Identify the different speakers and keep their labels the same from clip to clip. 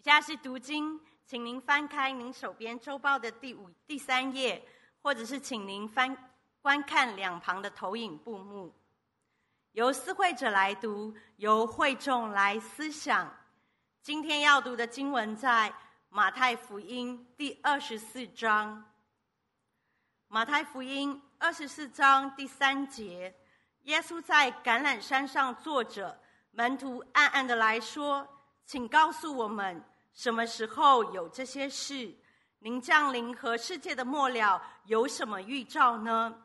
Speaker 1: 以下是读经，请您翻开您手边周报的第五、第三页，或者是请您翻观看两旁的投影布幕。由思会者来读，由会众来思想。今天要读的经文在马太福音第二十四章。马太福音二十四章第三节，耶稣在橄榄山上坐着，门徒暗暗的来说：“请告诉我们，什么时候有这些事？您降临和世界的末了有什么预兆呢？”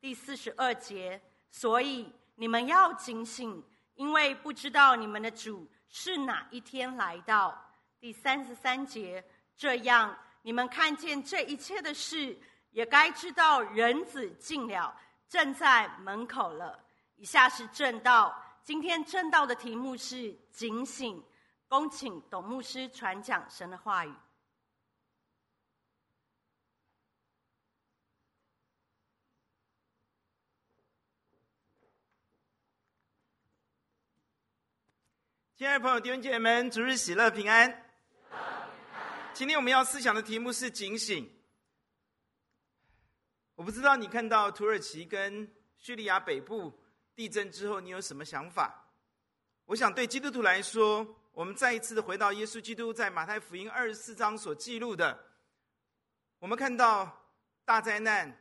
Speaker 1: 第四十二节，所以你们要警醒，因为不知道你们的主是哪一天来到。第三十三节，这样你们看见这一切的事。也该知道人子近了，正在门口了。以下是正道，今天正道的题目是警醒。恭请董牧师传讲神的话语。
Speaker 2: 亲爱的朋友、弟兄姐妹们，主日喜乐平安。今天我们要思想的题目是警醒。我不知道你看到土耳其跟叙利亚北部地震之后，你有什么想法？我想对基督徒来说，我们再一次的回到耶稣基督在马太福音二十四章所记录的，我们看到大灾难、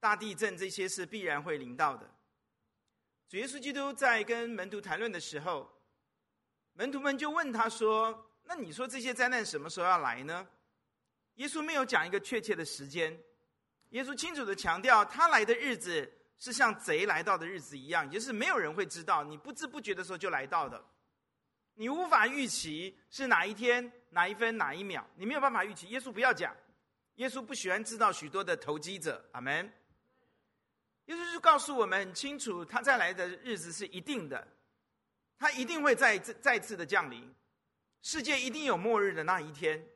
Speaker 2: 大地震这些是必然会临到的。主耶稣基督在跟门徒谈论的时候，门徒们就问他说：“那你说这些灾难什么时候要来呢？”耶稣没有讲一个确切的时间。耶稣清楚的强调，他来的日子是像贼来到的日子一样，也就是没有人会知道，你不知不觉的时候就来到的，你无法预期是哪一天、哪一分、哪一秒，你没有办法预期。耶稣不要讲，耶稣不喜欢知道许多的投机者。阿门。耶稣就告诉我们很清楚，他再来的日子是一定的，他一定会再再次的降临，世界一定有末日的那一天。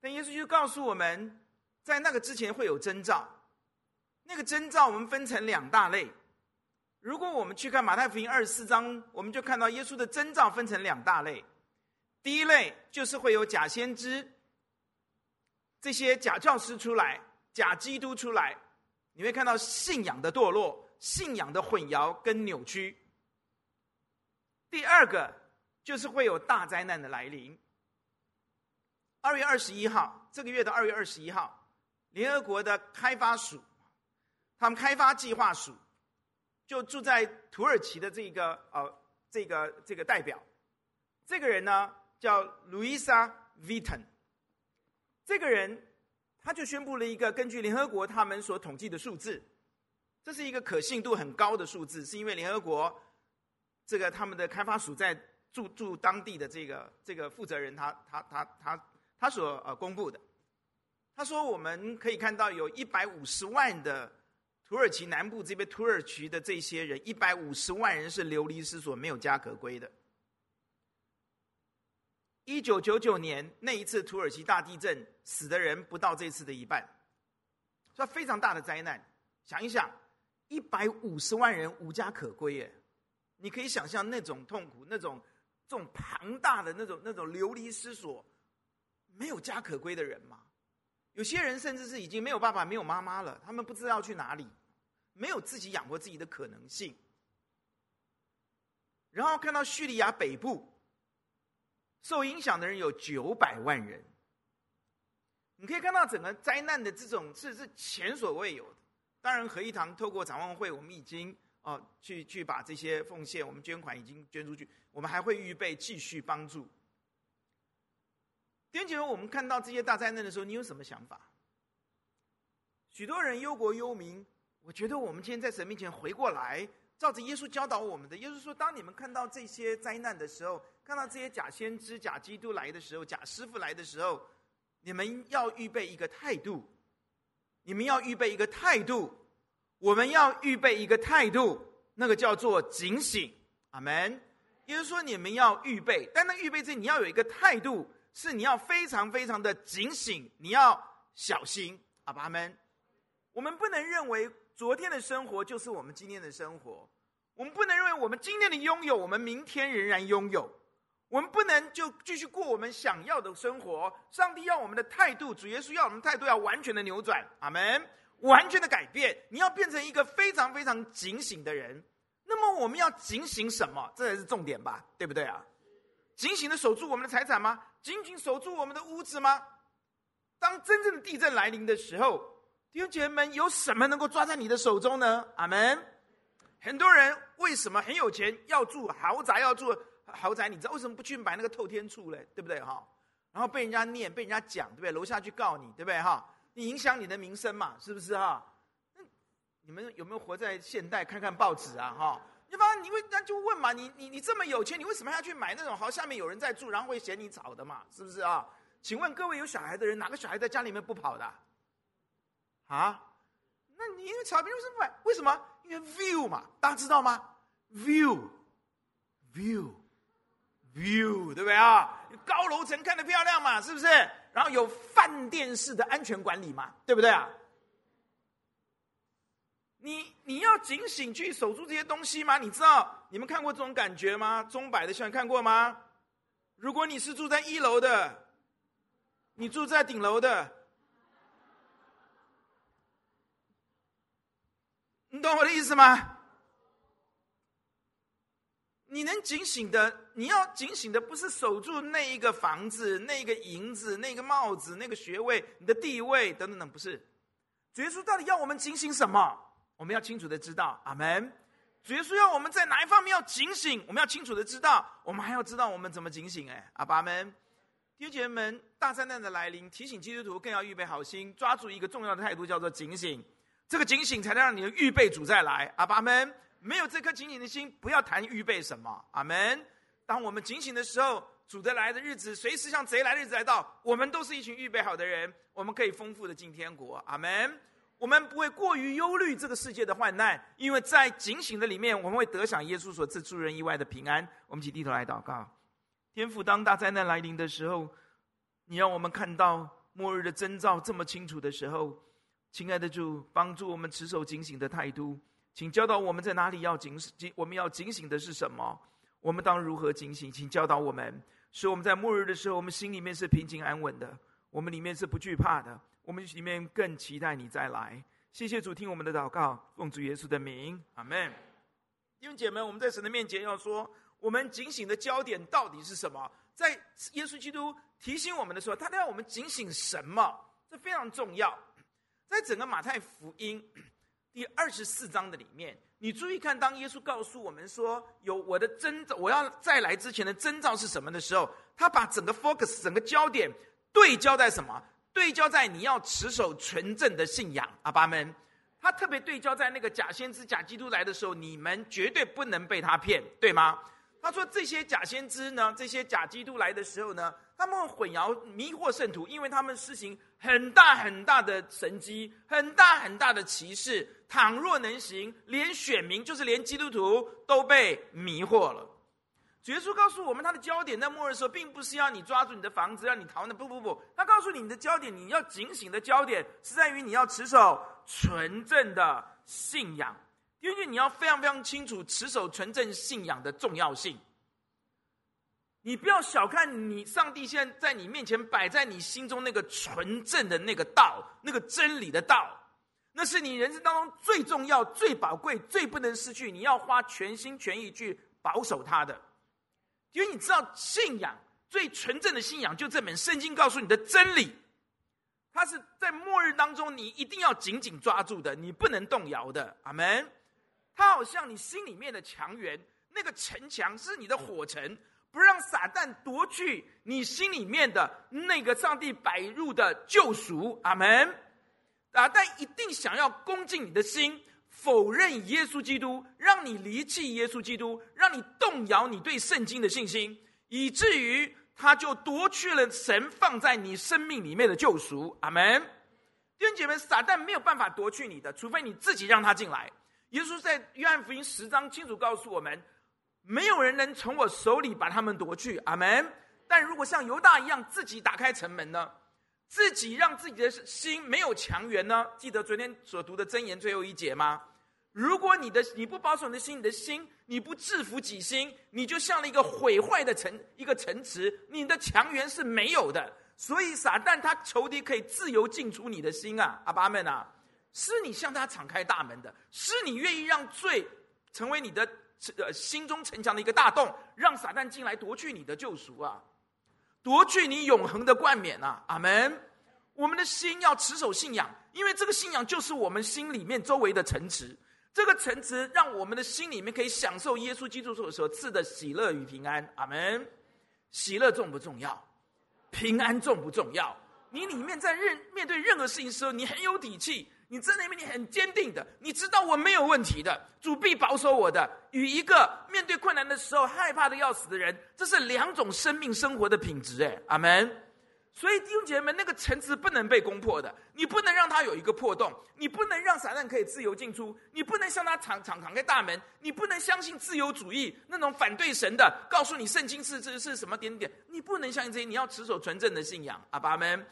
Speaker 2: 但耶稣就告诉我们。在那个之前会有征兆，那个征兆我们分成两大类。如果我们去看马太福音二十四章，我们就看到耶稣的征兆分成两大类。第一类就是会有假先知，这些假教师出来，假基督出来，你会看到信仰的堕落、信仰的混淆跟扭曲。第二个就是会有大灾难的来临。二月二十一号，这个月的二月二十一号。联合国的开发署，他们开发计划署，就住在土耳其的这个呃这个这个代表，这个人呢叫 Luisa Viton，这个人他就宣布了一个根据联合国他们所统计的数字，这是一个可信度很高的数字，是因为联合国这个他们的开发署在驻驻当地的这个这个负责人他他他他他所呃公布的。他说：“我们可以看到，有一百五十万的土耳其南部这边土耳其的这些人，一百五十万人是流离失所、没有家可归的。一九九九年那一次土耳其大地震，死的人不到这次的一半，这非常大的灾难。想一想，一百五十万人无家可归，耶，你可以想象那种痛苦、那种这种庞大的那种那种流离失所、没有家可归的人吗？”有些人甚至是已经没有爸爸、没有妈妈了，他们不知道去哪里，没有自己养活自己的可能性。然后看到叙利亚北部受影响的人有九百万人，你可以看到整个灾难的这种是是前所未有的。当然，合一堂透过展望会，我们已经哦去去把这些奉献，我们捐款已经捐出去，我们还会预备继续帮助。弟兄姐，我们看到这些大灾难的时候，你有什么想法？许多人忧国忧民，我觉得我们今天在神面前回过来，照着耶稣教导我们的，耶稣说：当你们看到这些灾难的时候，看到这些假先知、假基督来的时候，假师傅来的时候，你们要预备一个态度，你们要预备一个态度，我们要预备一个态度，那个叫做警醒。阿门。耶稣说：你们要预备，但那预备这，你要有一个态度。是你要非常非常的警醒，你要小心，阿爸们。我们不能认为昨天的生活就是我们今天的生活，我们不能认为我们今天的拥有，我们明天仍然拥有。我们不能就继续过我们想要的生活。上帝要我们的态度，主耶稣要我们态度要完全的扭转，阿门，完全的改变。你要变成一个非常非常警醒的人。那么我们要警醒什么？这才是重点吧，对不对啊？警醒的守住我们的财产吗？紧紧守住我们的屋子吗？当真正的地震来临的时候，弟兄姐妹们，有什么能够抓在你的手中呢？阿门。很多人为什么很有钱要住豪宅，要住豪宅？你知道为什么不去买那个透天厝嘞？对不对哈？然后被人家念，被人家讲，对不对？楼下去告你，对不对哈？你影响你的名声嘛，是不是哈？那你们有没有活在现代？看看报纸啊哈？你发现你会那就问嘛？你你你这么有钱，你为什么要去买那种好下面有人在住，然后会嫌你吵的嘛？是不是啊？请问各位有小孩的人，哪个小孩在家里面不跑的？啊那你因为草坪为什么买？为什么？因为 view 嘛，大家知道吗？view，view，view，对不对啊？高楼层看得漂亮嘛，是不是？然后有饭店式的安全管理嘛，对不对啊？你你要警醒去守住这些东西吗？你知道你们看过这种感觉吗？钟摆的，像你看过吗？如果你是住在一楼的，你住在顶楼的。你懂我的意思吗？你能警醒的，你要警醒的不是守住那一个房子、那个银子、那个帽子、那个学位、你的地位等等等，不是。主耶稣到底要我们警醒什么？我们要清楚的知道，阿门。主耶稣要我们在哪一方面要警醒？我们要清楚的知道，我们还要知道我们怎么警醒。哎，阿爸们，弟兄姐妹们，大灾难的来临，提醒基督徒更要预备好心，抓住一个重要的态度，叫做警醒。这个警醒才能让你的预备主再来，阿爸们，没有这颗警醒的心，不要谈预备什么，阿门。当我们警醒的时候，主的来的日子，随时像贼来的日子来到，我们都是一群预备好的人，我们可以丰富的进天国，阿门。我们不会过于忧虑这个世界的患难，因为在警醒的里面，我们会得享耶稣所赐出人意外的平安。我们起低头来祷告，天父，当大灾难来临的时候，你让我们看到末日的征兆这么清楚的时候。亲爱的主，帮助我们持守警醒的态度，请教导我们在哪里要警醒，我们要警醒的是什么？我们当如何警醒？请教导我们，使我们在末日的时候，我们心里面是平静安稳的，我们里面是不惧怕的，我们里面更期待你再来。谢谢主，听我们的祷告，奉主耶稣的名，阿门。弟兄姐妹，我们在神的面前要说，我们警醒的焦点到底是什么？在耶稣基督提醒我们的时候，他让我们警醒什么？这非常重要。在整个马太福音第二十四章的里面，你注意看，当耶稣告诉我们说有我的征兆，我要再来之前的征兆是什么的时候，他把整个 focus 整个焦点对焦在什么？对焦在你要持守纯正的信仰，阿爸们。他特别对焦在那个假先知、假基督来的时候，你们绝对不能被他骗，对吗？他说这些假先知呢，这些假基督来的时候呢，他们混淆、迷惑圣徒，因为他们施行。很大很大的神迹，很大很大的奇事。倘若能行，连选民，就是连基督徒都被迷惑了。主耶稣告诉我们，他的焦点在末日的时候，并不是要你抓住你的房子，让你逃的。不不不，他告诉你，你的焦点，你要警醒的焦点，是在于你要持守纯正的信仰。因为你要非常非常清楚持守纯正信仰的重要性。你不要小看你，上帝现在在你面前摆在你心中那个纯正的那个道，那个真理的道，那是你人生当中最重要、最宝贵、最不能失去，你要花全心全意去保守它的。因为你知道，信仰最纯正的信仰，就这本圣经告诉你的真理，它是在末日当中你一定要紧紧抓住的，你不能动摇的。阿门。它好像你心里面的墙垣，那个城墙是你的火城。不让撒旦夺去你心里面的那个上帝摆入的救赎，阿门。啊，但一定想要攻进你的心，否认耶稣基督，让你离弃耶稣基督，让你动摇你对圣经的信心，以至于他就夺去了神放在你生命里面的救赎，阿门。弟兄姐妹，撒旦没有办法夺去你的，除非你自己让他进来。耶稣在约翰福音十章清楚告诉我们。没有人能从我手里把他们夺去，阿门。但如果像犹大一样自己打开城门呢？自己让自己的心没有强援呢？记得昨天所读的箴言最后一节吗？如果你的你不保守你的心，你的心你不制服己心，你就像了一个毁坏的城一个城池，你的强援是没有的。所以撒旦他仇敌可以自由进出你的心啊，阿爸们啊，是你向他敞开大门的，是你愿意让罪成为你的呃心中城墙的一个大洞，让撒旦进来夺去你的救赎啊，夺去你永恒的冠冕啊，阿门。我们的心要持守信仰，因为这个信仰就是我们心里面周围的城池。这个城池让我们的心里面可以享受耶稣基督所所赐的喜乐与平安。阿门。喜乐重不重要？平安重不重要？你里面在任面对任何事情的时候，你很有底气，你在那边你很坚定的，你知道我没有问题的，主必保守我的。与一个面对困难的时候害怕的要死的人，这是两种生命生活的品质。哎，阿门。所以弟兄姐妹们，那个城池不能被攻破的，你不能让它有一个破洞，你不能让撒旦可以自由进出，你不能向他敞敞敞开大门，你不能相信自由主义那种反对神的，告诉你圣经是是是什么点点，你不能相信这些，你要持守纯正的信仰，阿爸们，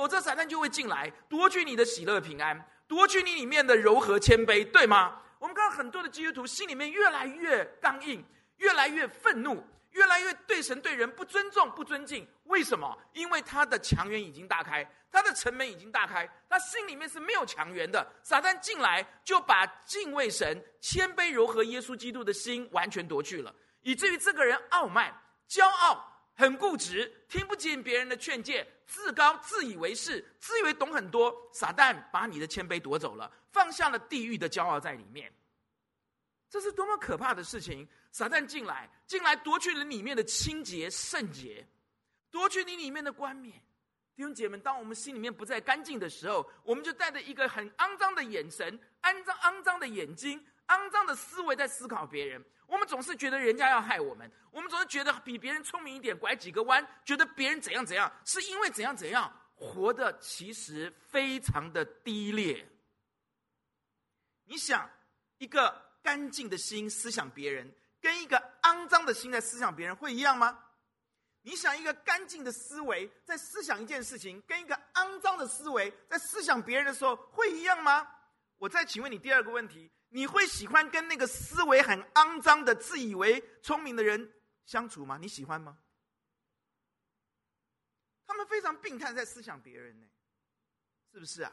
Speaker 2: 否则撒旦就会进来夺取你的喜乐平安，夺取你里面的柔和谦卑，对吗？我们看到很多的基督徒心里面越来越刚硬，越来越愤怒。越来越对神对人不尊重不尊敬，为什么？因为他的墙垣已经大开，他的城门已经大开，他心里面是没有墙垣的。撒旦进来就把敬畏神、谦卑柔和耶稣基督的心完全夺去了，以至于这个人傲慢、骄傲、很固执，听不进别人的劝诫，自高自以为是，自以为懂很多。撒旦把你的谦卑夺走了，放下了地狱的骄傲在里面。这是多么可怕的事情！撒旦进来，进来夺去了里面的清洁圣洁，夺去你里面的冠冕。弟兄姐妹，当我们心里面不再干净的时候，我们就带着一个很肮脏的眼神、肮脏肮脏的眼睛、肮脏的思维在思考别人。我们总是觉得人家要害我们，我们总是觉得比别人聪明一点，拐几个弯，觉得别人怎样怎样，是因为怎样怎样，活的其实非常的低劣。你想一个。干净的心思想别人，跟一个肮脏的心在思想别人会一样吗？你想一个干净的思维在思想一件事情，跟一个肮脏的思维在思想别人的时候会一样吗？我再请问你第二个问题：你会喜欢跟那个思维很肮脏的、自以为聪明的人相处吗？你喜欢吗？他们非常病态，在思想别人呢，是不是啊？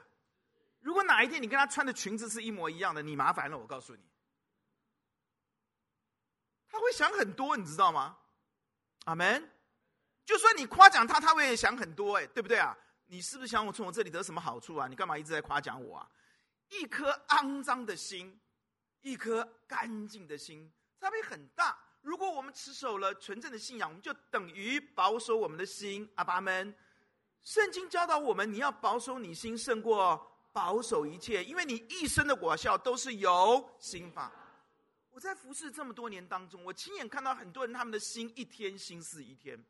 Speaker 2: 如果哪一天你跟他穿的裙子是一模一样的，你麻烦了，我告诉你。他会想很多，你知道吗？阿门。就算你夸奖他，他会想很多，哎，对不对啊？你是不是想我从我这里得什么好处啊？你干嘛一直在夸奖我啊？一颗肮脏的心，一颗干净的心，差别很大。如果我们持守了纯正的信仰，我们就等于保守我们的心。阿爸们，圣经教导我们，你要保守你心胜过保守一切，因为你一生的果效都是由心发。我在服侍这么多年当中，我亲眼看到很多人，他们的心一天心似一天。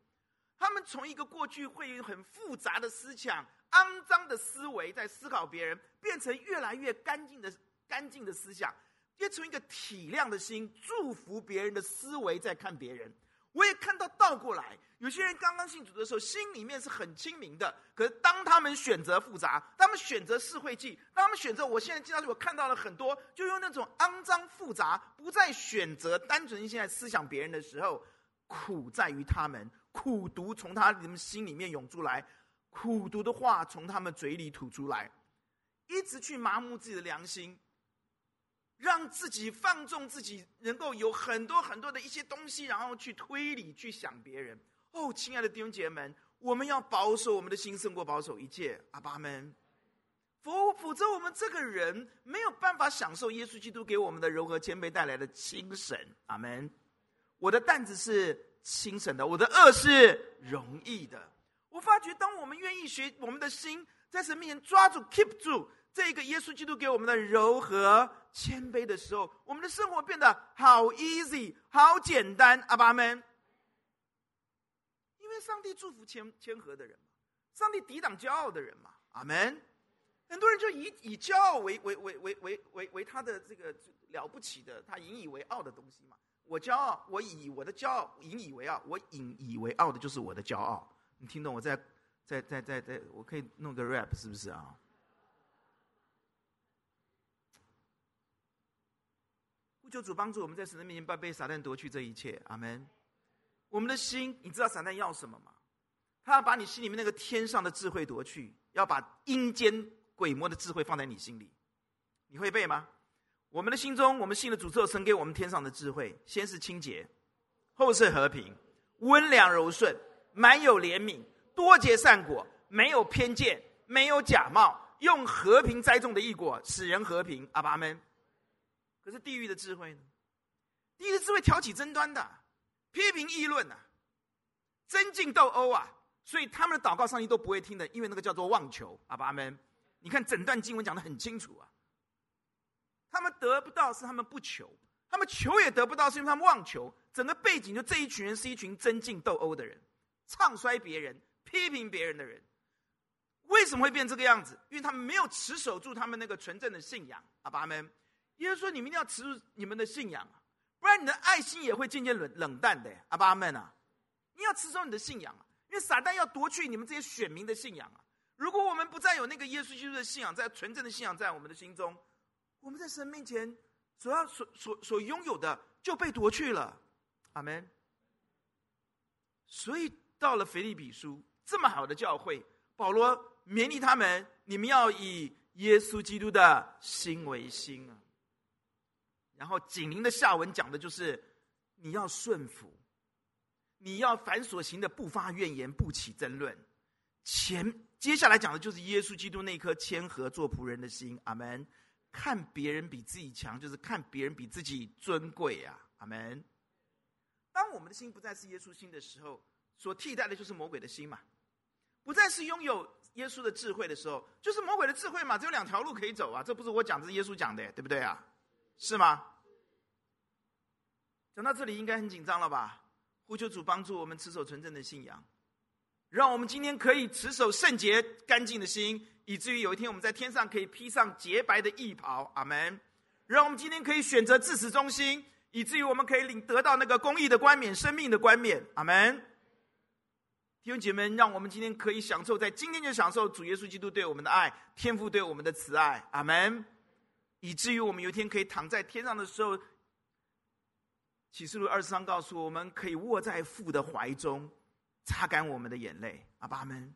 Speaker 2: 他们从一个过去会有很复杂的思想、肮脏的思维在思考别人，变成越来越干净的干净的思想，变成一个体谅的心、祝福别人的思维在看别人。我也看到倒过来，有些人刚刚信主的时候，心里面是很清明的。可是当他们选择复杂，他们选择社会记，当他们选择，我现在经常我看到了很多，就用那种肮脏复杂，不再选择单纯现在思想别人的时候，苦在于他们，苦毒从他们心里面涌出来，苦毒的话从他们嘴里吐出来，一直去麻木自己的良心。让自己放纵自己，能够有很多很多的一些东西，然后去推理、去想别人。哦，亲爱的弟兄姐妹们，我们要保守我们的心，胜过保守一切。阿爸们，否否则我们这个人没有办法享受耶稣基督给我们的柔和谦卑带来的轻省。阿门。我的担子是轻省的，我的轭是容易的。我发觉，当我们愿意学我们的心在神面前抓住、keep 住。这个耶稣基督给我们的柔和谦卑的时候，我们的生活变得好 easy，好简单。阿爸们，因为上帝祝福谦谦和的人嘛，上帝抵挡骄傲的人嘛。阿门。很多人就以以骄傲为为为为为为为他的这个了不起的，他引以为傲的东西嘛。我骄傲，我以我的骄傲引以为傲，我引以为傲的就是我的骄傲。你听懂我在在在在在，我可以弄个 rap 是不是啊？求主帮助我们在神的面前不被撒旦夺去这一切。阿门。我们的心，你知道撒旦要什么吗？他要把你心里面那个天上的智慧夺去，要把阴间鬼魔的智慧放在你心里。你会背吗？我们的心中，我们信的主之后，赐给我们天上的智慧，先是清洁，后是和平，温良柔顺，满有怜悯，多结善果，没有偏见，没有假冒，用和平栽种的义果，使人和平。阿爸阿门。可是地狱的智慧呢？地狱的智慧挑起争端的，批评议论啊，争竞斗殴啊，所以他们的祷告上帝都不会听的，因为那个叫做妄求。阿爸阿们。你看整段经文讲得很清楚啊。他们得不到是他们不求，他们求也得不到是因为他们妄求。整个背景就这一群人是一群争竞斗殴的人，唱衰别人、批评别人的人。为什么会变这个样子？因为他们没有持守住他们那个纯正的信仰。阿爸阿们，也就是说，你们一定要持住你们的信仰，不然你的爱心也会渐渐冷冷淡的。阿爸们啊，你要持守你的信仰啊，因为撒旦要夺去你们这些选民的信仰啊。如果我们不再有那个耶稣基督的信仰，在纯正的信仰在我们的心中。我们在神面前所要所所所拥有的就被夺去了，阿门。所以到了腓立比书这么好的教会，保罗勉励他们：你们要以耶稣基督的心为心啊。然后紧邻的下文讲的就是你要顺服，你要凡所行的不发怨言，不起争论。前接下来讲的就是耶稣基督那颗谦和做仆人的心，阿门。看别人比自己强，就是看别人比自己尊贵啊！阿门。当我们的心不再是耶稣心的时候，所替代的就是魔鬼的心嘛。不再是拥有耶稣的智慧的时候，就是魔鬼的智慧嘛。只有两条路可以走啊！这不是我讲，这是耶稣讲的，对不对啊？是吗？讲到这里，应该很紧张了吧？呼求主帮助我们持守纯正的信仰，让我们今天可以持守圣洁干净的心。以至于有一天我们在天上可以披上洁白的义袍，阿门。让我们今天可以选择至死忠心，以至于我们可以领得到那个公义的冠冕、生命的冠冕，阿门。弟兄姐妹，让我们今天可以享受，在今天就享受主耶稣基督对我们的爱，天父对我们的慈爱，阿门。以至于我们有一天可以躺在天上的时候，启示录二十三告诉我们，可以卧在父的怀中，擦干我们的眼泪，阿爸阿们，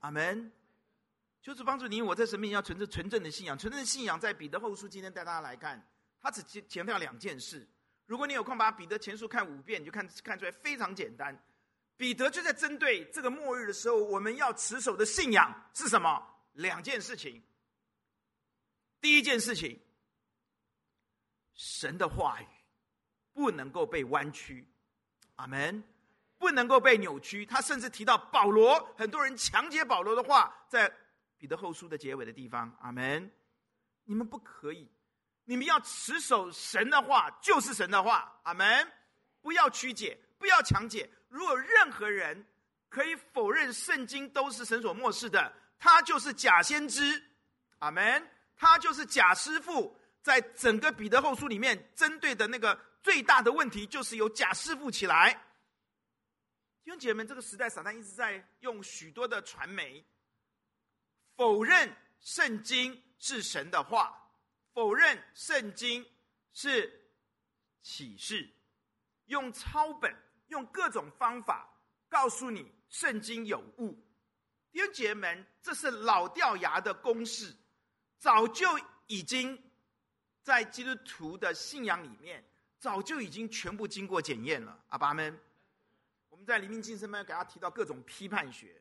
Speaker 2: 阿门。就是帮助你我在神面前要存着纯正的信仰，纯正的信仰在彼得后书今天带大家来看，他只强调两件事。如果你有空把彼得前书看五遍，你就看看出来非常简单。彼得就在针对这个末日的时候，我们要持守的信仰是什么？两件事情。第一件事情，神的话语不能够被弯曲，阿门，不能够被扭曲。他甚至提到保罗，很多人强解保罗的话，在。彼得后书的结尾的地方，阿门。你们不可以，你们要持守神的话，就是神的话，阿门。不要曲解，不要强解。如果任何人可以否认圣经都是神所默示的，他就是假先知，阿门。他就是假师傅。在整个彼得后书里面，针对的那个最大的问题，就是有假师傅起来。弟兄姐妹们，这个时代，撒旦一直在用许多的传媒。否认圣经是神的话，否认圣经是启示，用抄本，用各种方法告诉你圣经有误。弟兄姐妹们，这是老掉牙的公式，早就已经在基督徒的信仰里面，早就已经全部经过检验了。阿爸们，我们在黎明进深班给他提到各种批判学。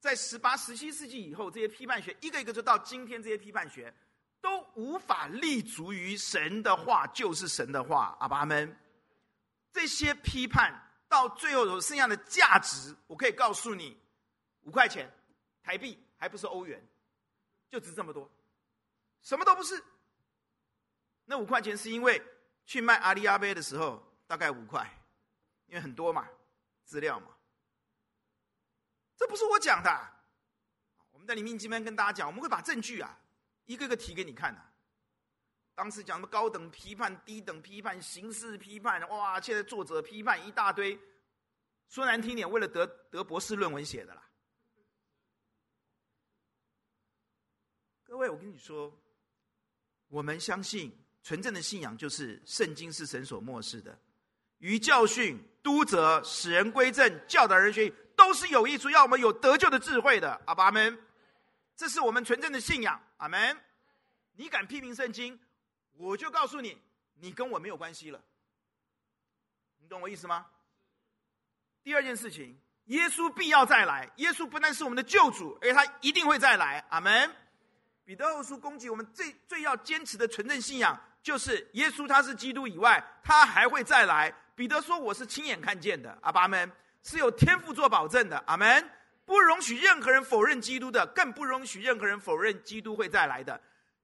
Speaker 2: 在十八、十七世纪以后，这些批判学一个一个就到今天，这些批判学都无法立足于神的话就是神的话。阿爸们，这些批判到最后有剩下的价值，我可以告诉你，五块钱台币，还不是欧元，就值这么多，什么都不是。那五块钱是因为去卖阿里阿贝的时候大概五块，因为很多嘛，资料嘛。这不是我讲的，我们在里面今天跟大家讲，我们会把证据啊一个个提给你看的。当时讲什么高等批判、低等批判、形式批判，哇！现在作者批判一大堆，说难听点，为了得得博士论文写的啦。各位，我跟你说，我们相信纯正的信仰就是圣经是神所默示的，于教训、督责、使人归正、教导人学，都是有益处，要我们有得救的智慧的。阿们，这是我们纯正的信仰。阿门。你敢批评圣经，我就告诉你，你跟我没有关系了。你懂我意思吗？第二件事情，耶稣必要再来。耶稣不但是我们的救主，而且他一定会再来。阿门。彼得后书攻击我们最最要坚持的纯正信仰，就是耶稣他是基督以外，他还会再来。彼得说：“我是亲眼看见的。”阿们，是有天赋做保证的。阿门。不容许任何人否认基督的，更不容许任何人否认基督会再来的。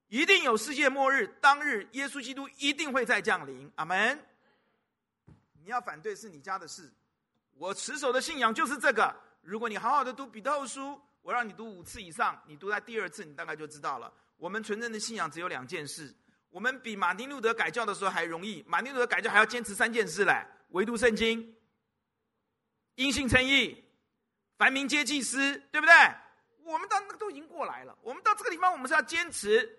Speaker 2: 一定有世界末日，当日耶稣基督一定会再降临。阿门。你要反对是你家的事，我持守的信仰就是这个。如果你好好的读彼得后书，我让你读五次以上，你读在第二次，你大概就知道了。我们纯正的信仰只有两件事，我们比马丁路德改教的时候还容易。马丁路德改教还要坚持三件事嘞：唯独圣经、因信称义、凡民皆祭司，对不对？我们到那个都已经过来了。我们到这个地方，我们是要坚持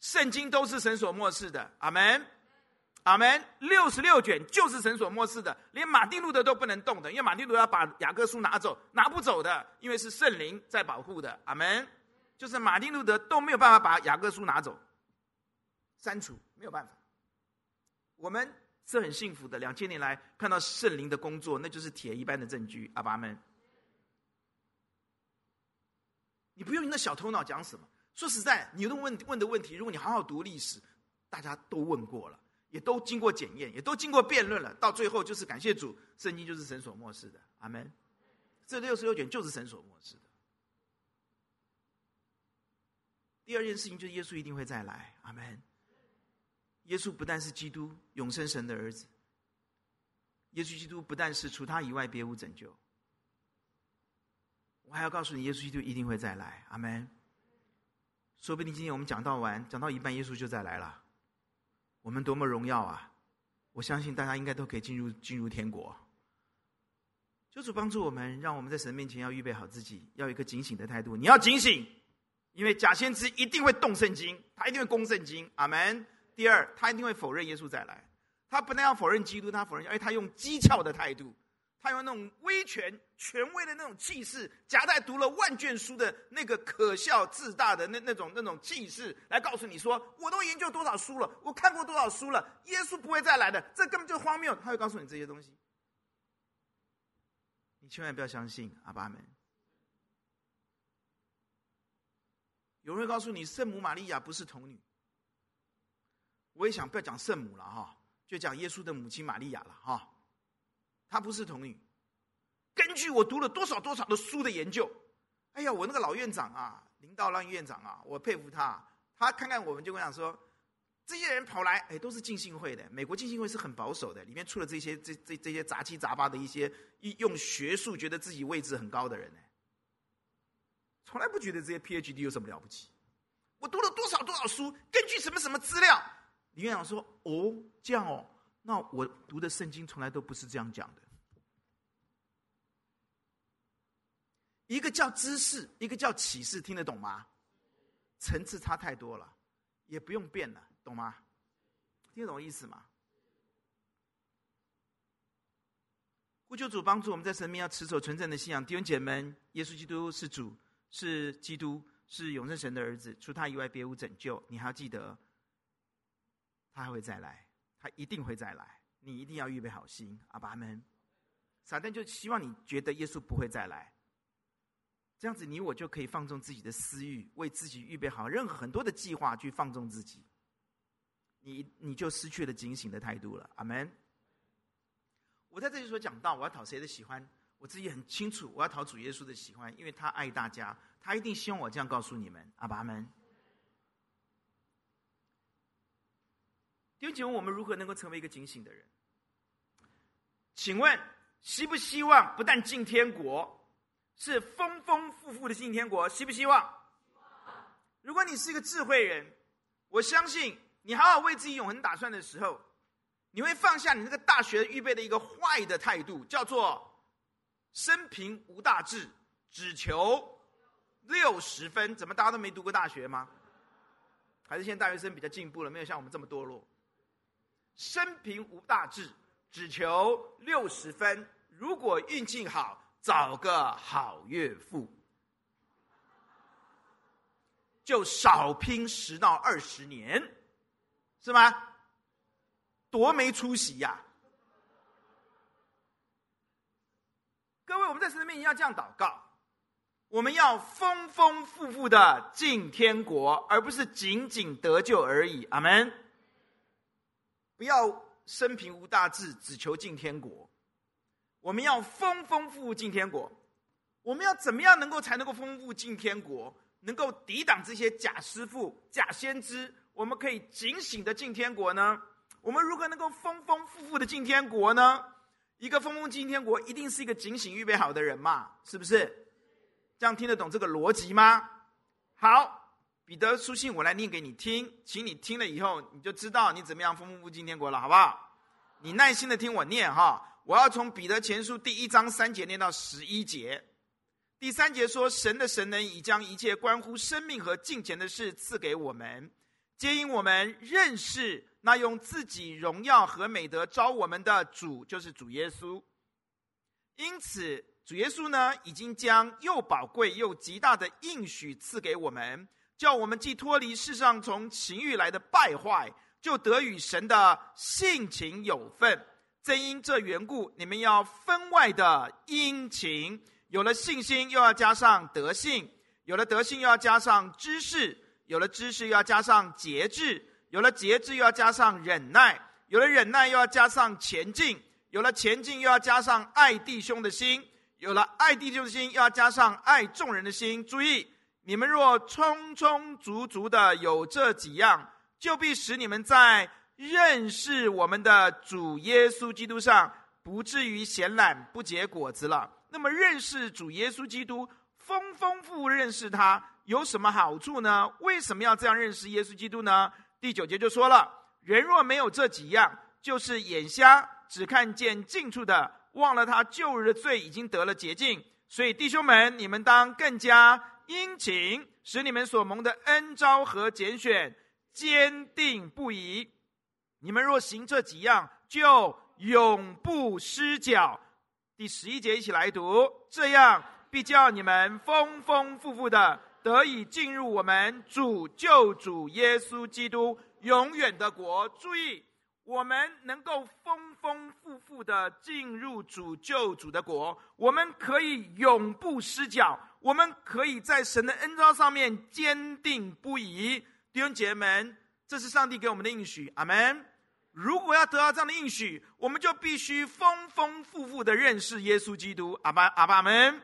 Speaker 2: 圣经都是神所默示的。阿门。阿门，六十六卷就是神所默示的，连马丁路德都不能动的，因为马丁路德要把雅各书拿走，拿不走的，因为是圣灵在保护的。阿门，就是马丁路德都没有办法把雅各书拿走，删除没有办法。我们是很幸福的，两千年来看到圣灵的工作，那就是铁一般的证据。阿爸们，你不用你那小头脑讲什么。说实在，你都问问的问题，如果你好好读历史，大家都问过了。也都经过检验，也都经过辩论了，到最后就是感谢主，圣经就是神所默示的，阿门。这六十六卷就是神所默示的。第二件事情就是耶稣一定会再来，阿门。耶稣不但是基督永生神的儿子，耶稣基督不但是除他以外别无拯救，我还要告诉你，耶稣基督一定会再来，阿门。说不定今天我们讲到完，讲到一半，耶稣就再来了。我们多么荣耀啊！我相信大家应该都可以进入进入天国。求主帮助我们，让我们在神面前要预备好自己，要有一个警醒的态度。你要警醒，因为假先知一定会动圣经，他一定会攻圣经。阿门。第二，他一定会否认耶稣再来。他不但要否认基督，他否认，而且他用讥诮的态度。他用那种威权、权威的那种气势，夹带读了万卷书的那个可笑、自大的那那种那种气势，来告诉你说：“我都研究多少书了，我看过多少书了，耶稣不会再来的，这根本就荒谬。”他会告诉你这些东西，你千万不要相信。阿爸们，有人会告诉你，圣母玛利亚不是童女。我也想不要讲圣母了哈，就讲耶稣的母亲玛利亚了哈。他不是童女，根据我读了多少多少的书的研究，哎呀，我那个老院长啊，林道浪院长啊，我佩服他。他看看我们就跟我讲说，这些人跑来，哎，都是浸信会的。美国浸信会是很保守的，里面出了这些这这这些杂七杂八的一些用学术觉得自己位置很高的人呢，从来不觉得这些 PhD 有什么了不起。我读了多少多少书，根据什么什么资料，林院长说，哦，这样哦。那我读的圣经从来都不是这样讲的。一个叫知识，一个叫启示，听得懂吗？层次差太多了，也不用变了，懂吗？听得懂意思吗？呼求主帮助我们在神面前要持守纯正的信仰。弟兄姐妹们，耶稣基督是主，是基督，是永生神的儿子，除他以外别无拯救。你还要记得，他还会再来。他一定会再来，你一定要预备好心，阿爸们。撒旦就希望你觉得耶稣不会再来，这样子你我就可以放纵自己的私欲，为自己预备好任何很多的计划去放纵自己，你你就失去了警醒的态度了，阿门。我在这里所讲到，我要讨谁的喜欢，我自己很清楚，我要讨主耶稣的喜欢，因为他爱大家，他一定希望我这样告诉你们，阿爸们。弟兄姐妹，我们如何能够成为一个警醒的人？请问，希不希望不但进天国，是丰丰富富的进天国？希不希望？如果你是一个智慧人，我相信你好好为自己永恒打算的时候，你会放下你那个大学预备的一个坏的态度，叫做生平无大志，只求六十分。怎么大家都没读过大学吗？还是现在大学生比较进步了，没有像我们这么堕落。生平无大志，只求六十分。如果运气好，找个好岳父，就少拼十到二十年，是吗？多没出息呀、各位，我们在神的面前要这样祷告：我们要丰丰富富的进天国，而不是仅仅得救而已。阿门。不要生平无大志，只求进天国。我们要丰丰富富进天国。我们要怎么样能够才能够丰富进天国？能够抵挡这些假师傅、假先知？我们可以警醒的进天国呢？我们如何能够丰丰富富的进天国呢？一个丰丰进天国，一定是一个警醒预备好的人嘛？是不是？这样听得懂这个逻辑吗？好，彼得书信我来念给你听，请你听了以后，你就知道你怎么样丰丰富富进天国了，好不好？你耐心的听我念哈，我要从彼得前书第一章三节念到十一节。第三节说：“神的神能已将一切关乎生命和金钱的事赐给我们，皆因我们认识。”那用自己荣耀和美德召我们的主，就是主耶稣。因此，主耶稣呢，已经将又宝贵又极大的应许赐给我们，叫我们既脱离世上从情欲来的败坏，就得与神的性情有份。正因这缘故，你们要分外的殷勤。有了信心，又要加上德性；有了德性，又要加上知识；有了知识，又要加上节制。有了节制，又要加上忍耐；有了忍耐，又要加上前进；有了前进，又要加上爱弟兄的心；有了爱弟兄的心，又要加上爱众人的心。注意，你们若充充足足的有这几样，就必使你们在认识我们的主耶稣基督上，不至于闲懒不结果子了。那么，认识主耶稣基督，丰丰富认识他，有什么好处呢？为什么要这样认识耶稣基督呢？第九节就说了：人若没有这几样，就是眼瞎，只看见近处的，忘了他旧日的罪已经得了洁净。所以弟兄们，你们当更加殷勤，使你们所蒙的恩招和拣选坚定不移。你们若行这几样，就永不失脚。第十一节一起来读：这样必叫你们丰丰富富的。得以进入我们主救主耶稣基督永远的国。注意，我们能够丰丰富富的进入主救主的国，我们可以永不失脚，我们可以在神的恩召上面坚定不移。弟兄姐妹们，这是上帝给我们的应许。阿门。如果要得到这样的应许，我们就必须丰丰富富的认识耶稣基督。阿爸阿爸们。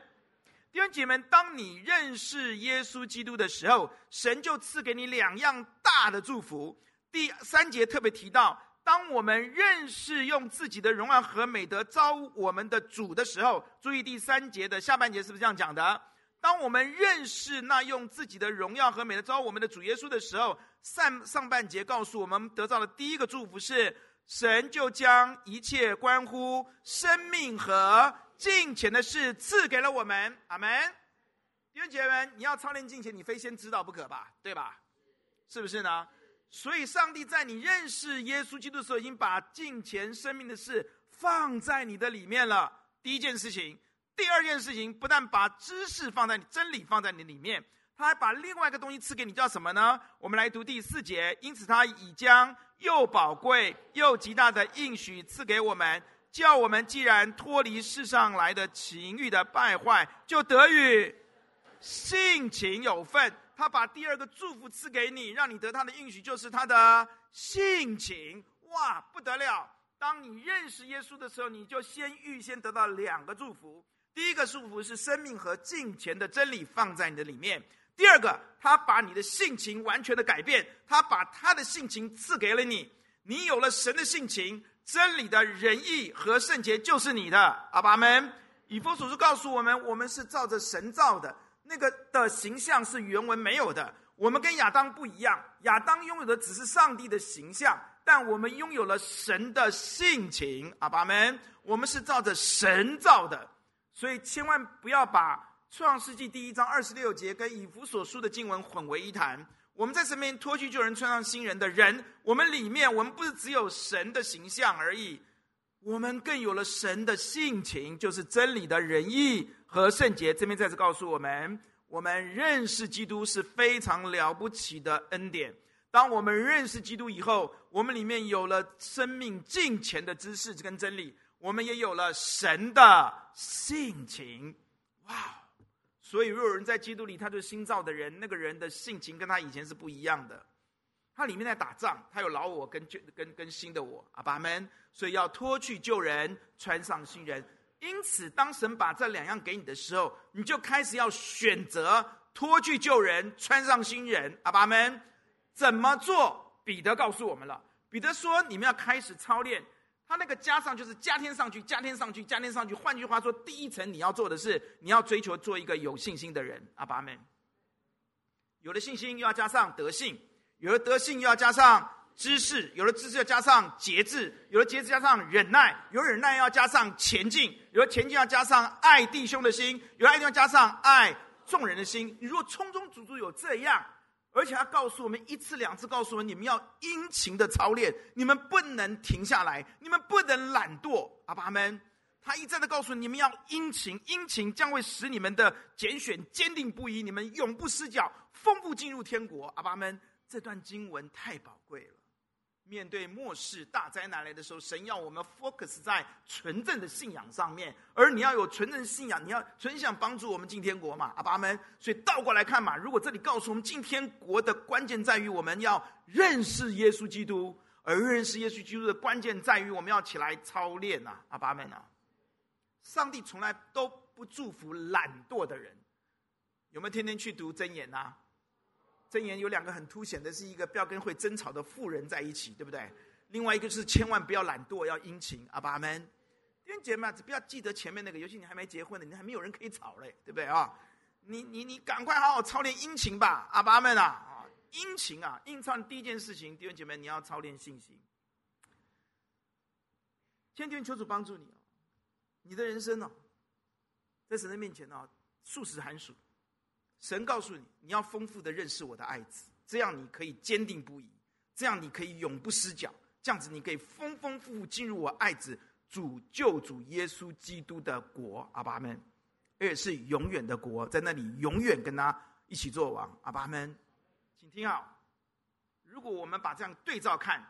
Speaker 2: 弟兄姐妹们，当你认识耶稣基督的时候，神就赐给你两样大的祝福。第三节特别提到，当我们认识用自己的荣耀和美德招我们的主的时候，注意第三节的下半节是不是这样讲的？当我们认识那用自己的荣耀和美德招我们的主耶稣的时候，上上半节告诉我们得到的第一个祝福是，神就将一切关乎生命和金钱的事赐给了我们，阿门。弟兄姐妹们，你要操练金钱，你非先知道不可吧？对吧？是不是呢？所以，上帝在你认识耶稣基督的时候，已经把近前、生命的事放在你的里面了。第一件事情，第二件事情，不但把知识放在你，真理放在你里面，他还把另外一个东西赐给你，叫什么呢？我们来读第四节。因此，他已将又宝贵又极大的应许赐给我们。叫我们既然脱离世上来的情欲的败坏，就得与性情有份。他把第二个祝福赐给你，让你得他的应许，就是他的性情。哇，不得了！当你认识耶稣的时候，你就先预先得到两个祝福。第一个祝福是生命和金钱的真理放在你的里面；第二个，他把你的性情完全的改变，他把他的性情赐给了你。你有了神的性情。真理的仁义和圣洁就是你的，阿爸们。以弗所书告诉我们，我们是照着神造的，那个的形象是原文没有的。我们跟亚当不一样，亚当拥有的只是上帝的形象，但我们拥有了神的性情，阿爸们。我们是照着神造的，所以千万不要把创世纪第一章二十六节跟以弗所书的经文混为一谈。我们在身边脱去旧人，穿上新人的人，我们里面我们不是只有神的形象而已，我们更有了神的性情，就是真理的仁义和圣洁。这边再次告诉我们，我们认识基督是非常了不起的恩典。当我们认识基督以后，我们里面有了生命敬虔的知识跟真理，我们也有了神的性情。哇！所以，若有人在基督里，他就是新造的人。那个人的性情跟他以前是不一样的。他里面在打仗，他有老我跟旧跟跟新的我。阿爸们，所以要脱去旧人，穿上新人。因此，当神把这两样给你的时候，你就开始要选择脱去旧人，穿上新人。阿爸们，怎么做？彼得告诉我们了。彼得说：“你们要开始操练。”他那个加上就是加添上去，加添上去，加添上去。换句话说，第一层你要做的是，你要追求做一个有信心的人。阿爸们，有了信心，又要加上德性；有了德性，又要加上知识；有了知识，要加上节制；有了节制，加上忍耐；有忍耐，要加上前进；有了前进，要加上爱弟兄的心；有了爱弟兄，要加上爱众人的心。你如果充充足足有这样。而且他告诉我们一次两次，告诉我们你们要殷勤的操练，你们不能停下来，你们不能懒惰。阿爸们，他一再的告诉你们要殷勤，殷勤将会使你们的拣选坚定不移，你们永不失脚，丰富进入天国。阿爸们，这段经文太宝贵了。面对末世大灾难来的时候，神要我们 focus 在纯正的信仰上面，而你要有纯正信仰，你要纯想帮助我们进天国嘛，阿爸们。所以倒过来看嘛，如果这里告诉我们进天国的关键在于我们要认识耶稣基督，而认识耶稣基督的关键在于我们要起来操练呐，阿爸们啊。上帝从来都不祝福懒惰的人，有没有天天去读箴言呐？箴言有两个很凸显的，是一个不要跟会争吵的妇人在一起，对不对？另外一个是千万不要懒惰，要殷勤。阿爸们，弟兄姐妹，只不要记得前面那个，尤其你还没结婚的，你还没有人可以吵嘞，对不对啊？你你你赶快好好操练殷勤吧，阿爸们啊！啊，殷勤啊，殷操第一件事情，弟兄姐妹，你要操练信心。天天求主帮助你，你的人生呢，在神的面前呢，数十寒暑。神告诉你，你要丰富的认识我的爱子，这样你可以坚定不移，这样你可以永不失脚，这样子你可以丰丰富富进入我爱子主救主耶稣基督的国，阿爸们，而且是永远的国，在那里永远跟他一起做王，阿爸们，请听好，如果我们把这样对照看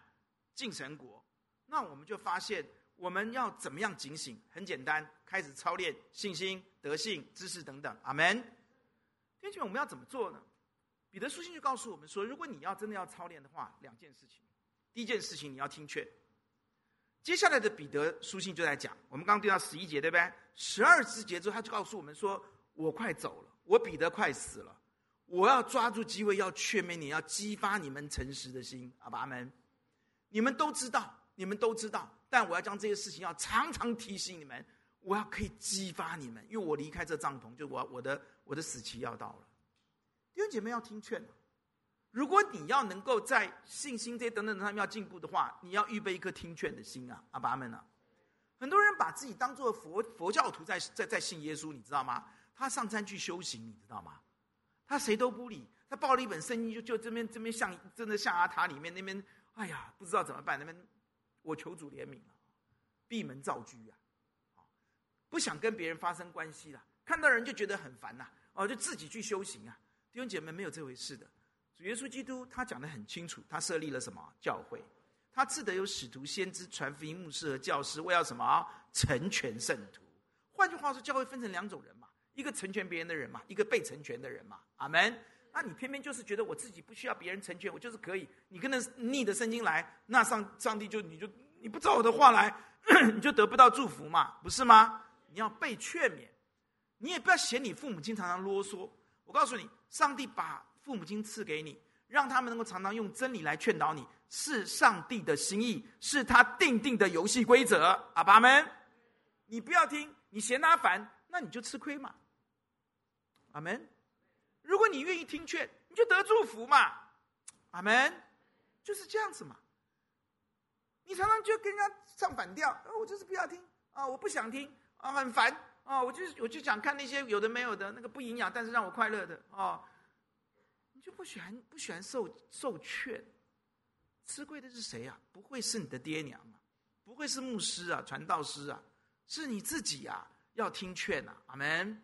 Speaker 2: 进神国，那我们就发现我们要怎么样警醒？很简单，开始操练信心、德性、知识等等，阿门。弟兄们，我们要怎么做呢？彼得书信就告诉我们说，如果你要真的要操练的话，两件事情。第一件事情，你要听劝。接下来的彼得书信就在讲，我们刚刚读到十一节，对不对？十二节之后，他就告诉我们说：“我快走了，我彼得快死了，我要抓住机会，要劝勉你，要激发你们诚实的心。”阿爸们，你们都知道，你们都知道，但我要将这些事情要常常提醒你们。我要可以激发你们，因为我离开这帐篷，就我我的我的死期要到了。弟兄姐妹要听劝，如果你要能够在信心这等等上面要进步的话，你要预备一颗听劝的心啊，阿爸们啊！很多人把自己当做佛佛教徒在在在信耶稣，你知道吗？他上山去修行，你知道吗？他谁都不理，他抱了一本圣经，就就这边这边像真的象牙塔里面那边，哎呀，不知道怎么办，那边我求主怜悯了，闭门造车啊。不想跟别人发生关系了，看到人就觉得很烦呐，哦，就自己去修行啊。弟兄姐妹，没有这回事的。主耶稣基督他讲得很清楚，他设立了什么教会？他赐得有使徒、先知、传福音、牧师和教师，为要什么？成全圣徒。换句话说，教会分成两种人嘛，一个成全别人的人嘛，一个被成全的人嘛。阿门。那你偏偏就是觉得我自己不需要别人成全，我就是可以。你跟着逆的圣经来，那上上帝就你就你不照我的话来，你就得不到祝福嘛，不是吗？你要被劝勉，你也不要嫌你父母亲常常啰嗦。我告诉你，上帝把父母亲赐给你，让他们能够常常用真理来劝导你，是上帝的心意，是他定定的游戏规则。阿爸们，你不要听，你嫌他烦，那你就吃亏嘛。阿门。如果你愿意听劝，你就得祝福嘛。阿门，就是这样子嘛。你常常就跟人家唱反调，我就是不要听啊，我不想听。啊，很烦哦！我就我就想看那些有的没有的那个不营养，但是让我快乐的哦。你就不喜欢不喜欢受受劝。吃亏的是谁啊？不会是你的爹娘啊，不会是牧师啊、传道师啊，是你自己啊，要听劝呐、啊。阿门。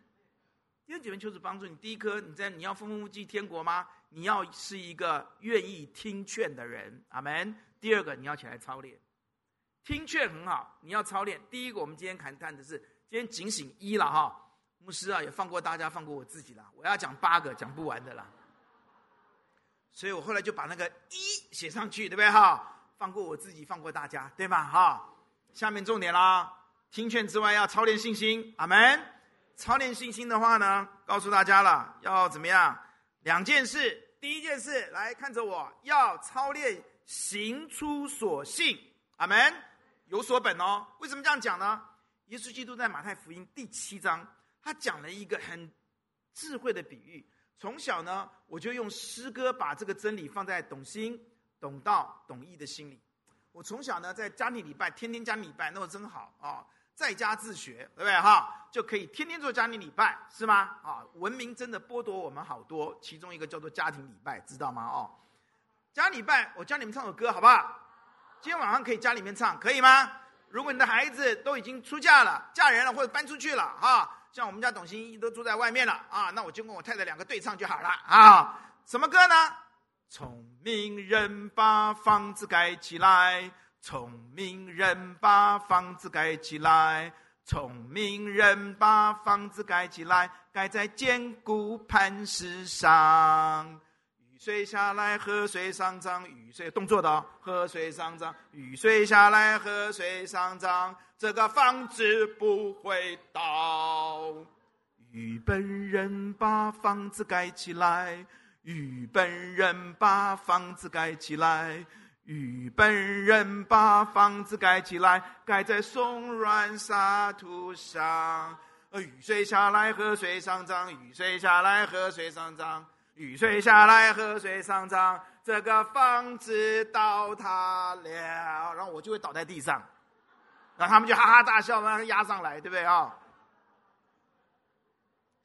Speaker 2: 弟兄姐妹，求主帮助你。第一颗，你在你要丰丰富富天国吗？你要是一个愿意听劝的人。阿门。第二个，你要起来操练。听劝很好，你要操练。第一个，我们今天谈谈的是今天警醒一了哈。牧师啊，也放过大家，放过我自己了。我要讲八个，讲不完的了。所以我后来就把那个一写上去，对不对哈？放过我自己，放过大家，对吧哈？下面重点啦，听劝之外要操练信心。阿门。操练信心的话呢，告诉大家了，要怎么样？两件事。第一件事，来看着我，要操练行出所信。阿门。有所本哦。为什么这样讲呢？耶稣基督在马太福音第七章，他讲了一个很智慧的比喻。从小呢，我就用诗歌把这个真理放在懂心、懂道、懂义的心里。我从小呢，在家庭礼拜，天天家庭礼拜，那我真好啊。在家自学，对不对哈？就可以天天做家庭礼拜，是吗？啊，文明真的剥夺我们好多，其中一个叫做家庭礼拜，知道吗？哦，家礼拜，我教你们唱首歌，好不好？今天晚上可以家里面唱，可以吗？如果你的孩子都已经出嫁了、嫁人了或者搬出去了，哈，像我们家董欣都住在外面了啊，那我就跟我太太两个对唱就好了啊。什么歌呢？聪明人把房子盖起来。聪明人把房子盖起来，聪明人把房子盖起来，盖在坚固磐石上。水下来，河水上涨，雨水动作的哦，河水上涨，雨水下来，河水上涨，这个房子不会倒。与本人把房子盖起来，与本人把房子盖起来。与本人把房子盖起来，盖在松软沙土上。雨水下来，河水上涨；雨水下来，河水上涨；雨水下来，河水上涨。这个房子倒塌了，然后我就会倒在地上，然后他们就哈哈大笑，把它压上来，对不对啊？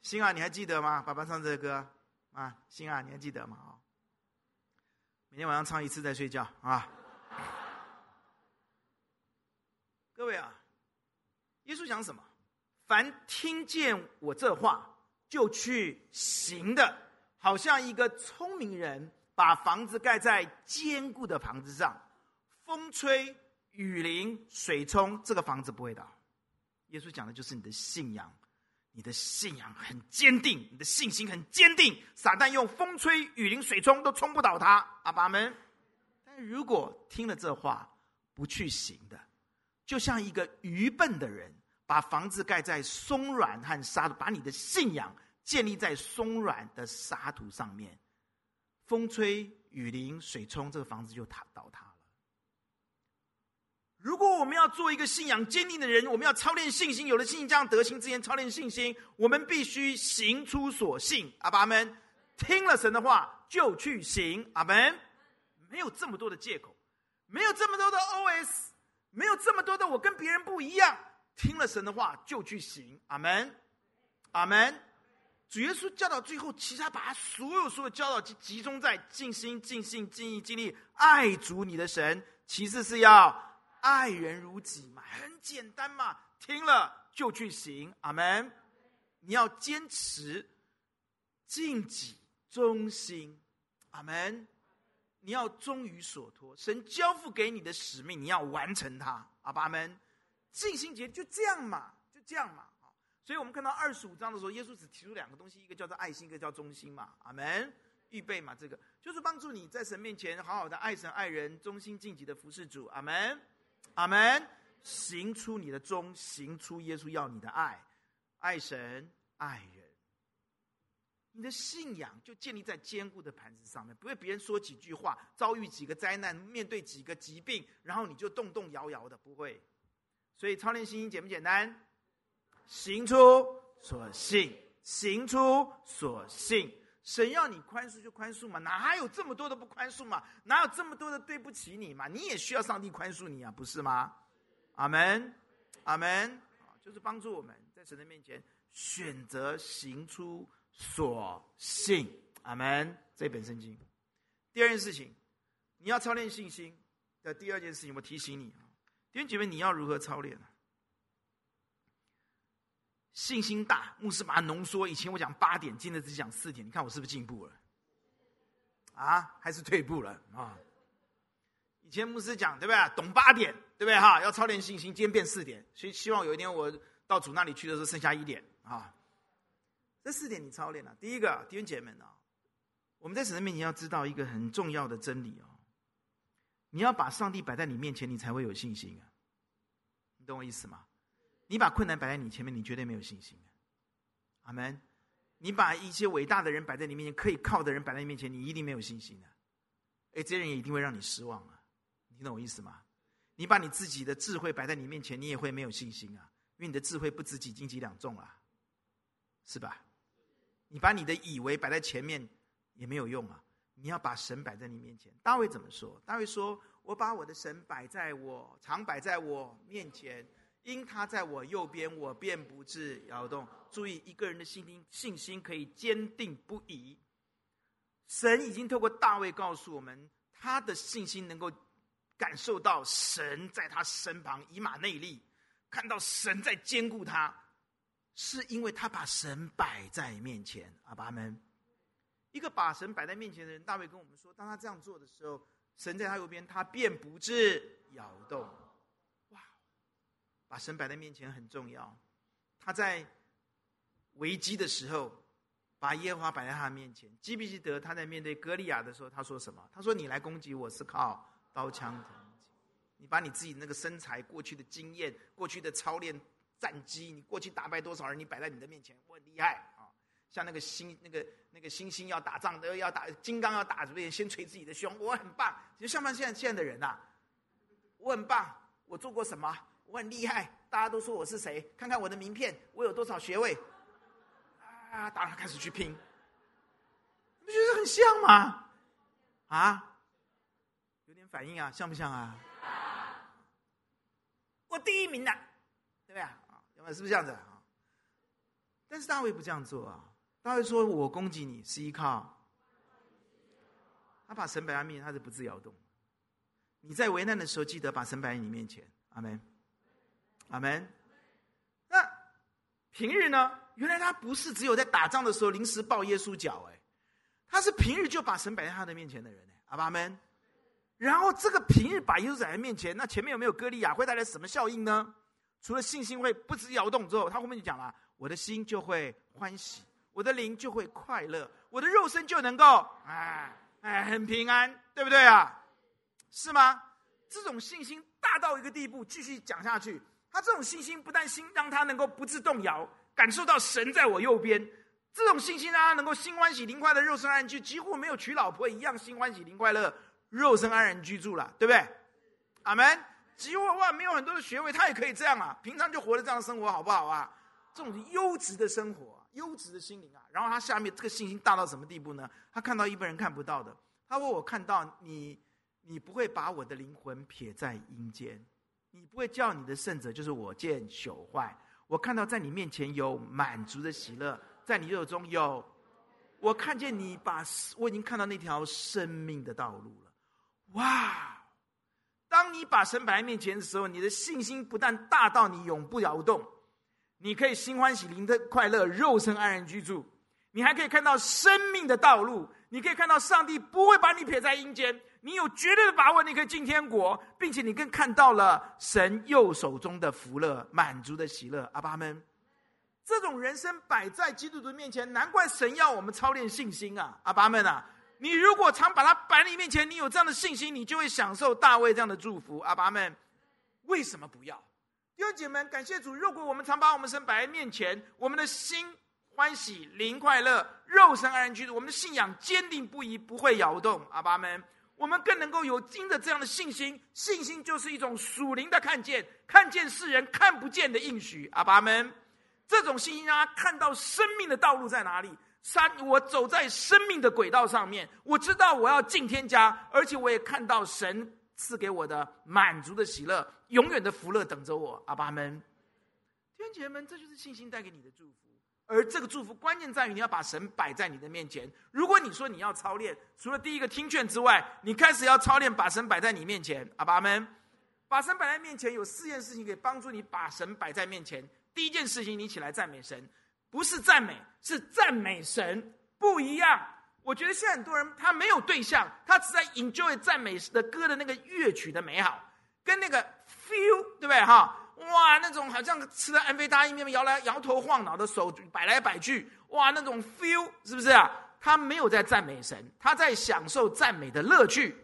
Speaker 2: 心啊，你还记得吗？爸爸唱这个歌啊，心啊，你还记得吗？啊每天晚上唱一次再睡觉啊！各位啊，耶稣讲什么？凡听见我这话就去行的，好像一个聪明人把房子盖在坚固的房子上，风吹雨淋水冲，这个房子不会倒。耶稣讲的就是你的信仰。你的信仰很坚定，你的信心很坚定，撒旦用风吹雨淋水冲都冲不倒他。阿爸们，但如果听了这话不去行的，就像一个愚笨的人，把房子盖在松软和沙的，把你的信仰建立在松软的沙土上面，风吹雨淋水冲，这个房子就塌倒塌了。如果我们要做一个信仰坚定的人，我们要操练信心。有了信心，这样德行之前操练信心，我们必须行出所信。阿爸们，听了神的话就去行。阿门。没有这么多的借口，没有这么多的 OS，没有这么多的我跟别人不一样。听了神的话就去行。阿门。阿门。主耶稣教导最后，其实他把他所有所有教导集集中在尽心、尽性、尽意、尽力爱主你的神。其次是要。爱人如己嘛，很简单嘛，听了就去行，阿门。你要坚持，尽己忠心，阿门。你要忠于所托，神交付给你的使命，你要完成它，阿门。尽心竭力就这样嘛，就这样嘛。所以我们看到二十五章的时候，耶稣只提出两个东西，一个叫做爱心，一个叫忠心嘛，阿门。预备嘛，这个就是帮助你在神面前好好的爱神爱人，忠心尽己的服侍主，阿门。阿门！行出你的忠，行出耶稣要你的爱，爱神爱人。你的信仰就建立在坚固的盘子上面，不会别人说几句话，遭遇几个灾难，面对几个疾病，然后你就动动摇摇的，不会。所以操练信心简不简单？行出所信，行出所信。神要你宽恕就宽恕嘛，哪有这么多的不宽恕嘛？哪有这么多的对不起你嘛？你也需要上帝宽恕你啊，不是吗？阿门，阿门。就是帮助我们在神的面前选择行出所信。阿阿门。这本圣经。第二件事情，你要操练信心的第二件事情，我提醒你啊，弟兄姐妹，你要如何操练呢？信心大，牧师把它浓缩。以前我讲八点，今天只讲四点。你看我是不是进步了？啊，还是退步了啊？以前牧师讲对不对？懂八点对不对？哈，要操练信心，今天变四点。所以希望有一天我到主那里去的时候，剩下一点啊。这四点你操练了。第一个，弟兄姐妹们啊，我们在神的面前要知道一个很重要的真理哦。你要把上帝摆在你面前，你才会有信心啊。你懂我意思吗？你把困难摆在你前面，你绝对没有信心。阿门。你把一些伟大的人摆在你面前，可以靠的人摆在你面前，你一定没有信心的。哎，这些人也一定会让你失望啊！你听懂我意思吗？你把你自己的智慧摆在你面前，你也会没有信心啊，因为你的智慧不值几斤几两重啊，是吧？你把你的以为摆在前面也没有用啊！你要把神摆在你面前。大卫怎么说？大卫说：“我把我的神摆在我，常摆在我面前。”因他在我右边，我便不致摇动。注意，一个人的信心信心可以坚定不移。神已经透过大卫告诉我们，他的信心能够感受到神在他身旁，以马内利，看到神在坚固他，是因为他把神摆在面前。阿爸们，一个把神摆在面前的人，大卫跟我们说，当他这样做的时候，神在他右边，他便不致摇动。把神摆在面前很重要。他在危机的时候，把耶和华摆在他的面前。记不记得他在面对歌利亚的时候，他说什么？他说：“你来攻击我是靠刀枪，你把你自己那个身材、过去的经验、过去的操练战绩，你过去打败多少人，你摆在你的面前，我很厉害啊！像那个星那个那个猩猩要打仗的，要打金刚要打，这边先捶自己的胸，我很棒。其实像不像现在现在的人呐、啊？我很棒，我做过什么？”我很厉害，大家都说我是谁？看看我的名片，我有多少学位？啊！大家开始去拼，你不觉得很像吗？啊？有点反应啊，像不像啊？我第一名的，对不对啊？有没有？是不是这样子啊？但是大卫不这样做啊！大卫说：“我攻击你是依靠。”他把神摆在面前，他是不自摇动。你在危难的时候，记得把神摆在你面前。阿门。阿门。那平日呢？原来他不是只有在打仗的时候临时抱耶稣脚，哎，他是平日就把神摆在他的面前的人，哎，阿门。然后这个平日把耶稣摆在面前，那前面有没有歌利亚会带来什么效应呢？除了信心会不致摇动之后，他后面就讲了：我的心就会欢喜，我的灵就会快乐，我的肉身就能够哎哎很平安，对不对啊？是吗？这种信心大到一个地步，继续讲下去。他这种信心不但心让他能够不自动摇，感受到神在我右边，这种信心让他能够心欢喜灵快乐，肉身安居，几乎没有娶老婆一样心欢喜灵快乐，肉身安然居住了，对不对？阿门。几乎哇，没有很多的学位，他也可以这样啊，平常就活得这样的生活，好不好啊？这种优质的生活，优质的心灵啊。然后他下面这个信心大到什么地步呢？他看到一般人看不到的。他说：“我看到你，你不会把我的灵魂撇在阴间。”你不会叫你的圣者，就是我见朽坏。我看到在你面前有满足的喜乐，在你肉中有，我看见你把，我已经看到那条生命的道路了。哇！当你把神摆在面前的时候，你的信心不但大到你永不摇动，你可以心欢喜灵的快乐，肉身安然居住。你还可以看到生命的道路，你可以看到上帝不会把你撇在阴间。你有绝对的把握，你可以进天国，并且你更看到了神右手中的福乐、满足的喜乐。阿爸们，这种人生摆在基督徒面前，难怪神要我们操练信心啊！阿爸们啊，你如果常把它摆在你面前，你有这样的信心，你就会享受大卫这样的祝福。阿爸们，为什么不要？弟兄姐妹们，感谢主！如果我们常把我们神摆在面前，我们的心欢喜、灵快乐、肉身安然居住，我们的信仰坚定不移，不会摇动。阿爸们。我们更能够有经的这样的信心，信心就是一种属灵的看见，看见世人看不见的应许。阿爸们，这种信心让他看到生命的道路在哪里。三，我走在生命的轨道上面，我知道我要进天家，而且我也看到神赐给我的满足的喜乐，永远的福乐等着我。阿爸们，天姐们，这就是信心带给你的祝福。而这个祝福关键在于你要把神摆在你的面前。如果你说你要操练，除了第一个听劝之外，你开始要操练把神摆在你面前。阿爸们，把神摆在面前，有四件事情可以帮助你把神摆在面前。第一件事情，你起来赞美神，不是赞美，是赞美神，不一样。我觉得现在很多人他没有对象，他只在 enjoy 赞美的歌的那个乐曲的美好，跟那个 feel，对不对哈？哇，那种好像吃了安非他命，摇来摇头晃脑的手摆来摆去，哇，那种 feel 是不是啊？他没有在赞美神，他在享受赞美的乐趣，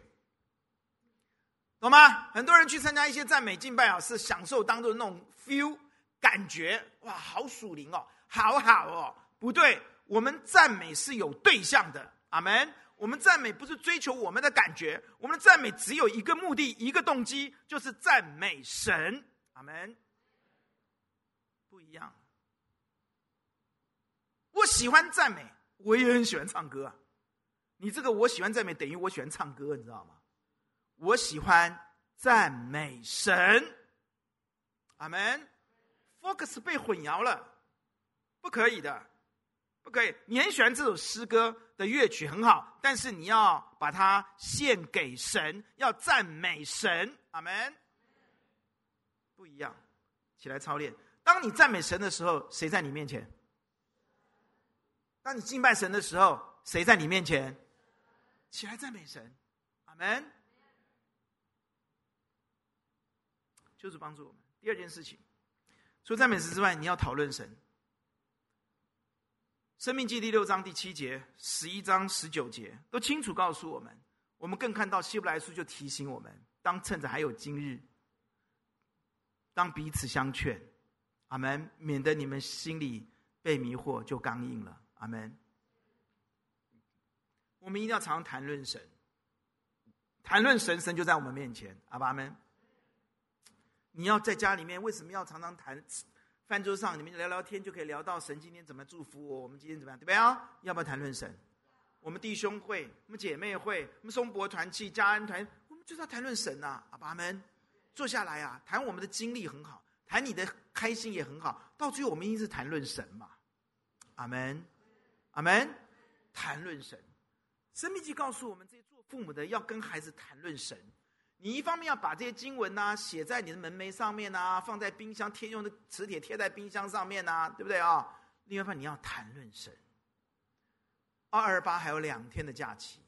Speaker 2: 懂吗？很多人去参加一些赞美敬拜啊，是享受当中的那种 feel 感觉，哇，好属灵哦，好好哦，不对。我们赞美是有对象的，阿门。我们赞美不是追求我们的感觉，我们的赞美只有一个目的、一个动机，就是赞美神，阿门。不一样。我喜欢赞美，我也很喜欢唱歌。你这个我喜欢赞美，等于我喜欢唱歌，你知道吗？我喜欢赞美神，阿门。Focus 被混淆了，不可以的。不可以你很喜欢这首诗歌的乐曲很好，但是你要把它献给神，要赞美神，阿门。不一样，起来操练。当你赞美神的时候，谁在你面前？当你敬拜神的时候，谁在你面前？起来赞美神，阿门。就是帮助我们。第二件事情，除赞美神之外，你要讨论神。生命记第六章第七节、十一章十九节都清楚告诉我们，我们更看到希伯来书就提醒我们：当趁着还有今日，当彼此相劝，阿门，免得你们心里被迷惑，就刚硬了，阿门。我们一定要常常谈论神，谈论神，神就在我们面前，阿爸们。你要在家里面，为什么要常常谈？饭桌上，你们聊聊天就可以聊到神今天怎么祝福我，我们今天怎么样，对不对啊？要不要谈论神？我们弟兄会、我们姐妹会、我们松柏团契、家安团，我们就是要谈论神呐、啊！阿爸们，坐下来啊，谈我们的经历很好，谈你的开心也很好，到最后我们一定是谈论神嘛！阿门，阿门，谈论神。生命记告诉我们，这些做父母的要跟孩子谈论神。你一方面要把这些经文呐、写在你的门楣上面呐、放在冰箱贴用的磁铁贴在冰箱上面呐、对不对啊？另外一方你要谈论神。二二八还有两天的假期，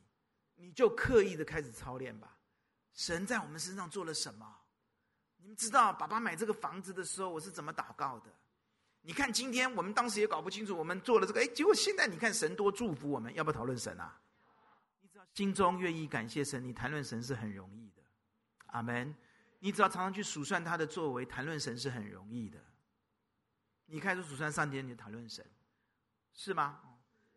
Speaker 2: 你就刻意的开始操练吧。神在我们身上做了什么？你们知道，爸爸买这个房子的时候，我是怎么祷告的？你看今天我们当时也搞不清楚，我们做了这个，哎，结果现在你看神多祝福我们，要不要讨论神啊？你知道，心中愿意感谢神，你谈论神是很容易的。阿门！你只要常常去数算他的作为，谈论神是很容易的。你开始数算上天，你就谈论神，是吗？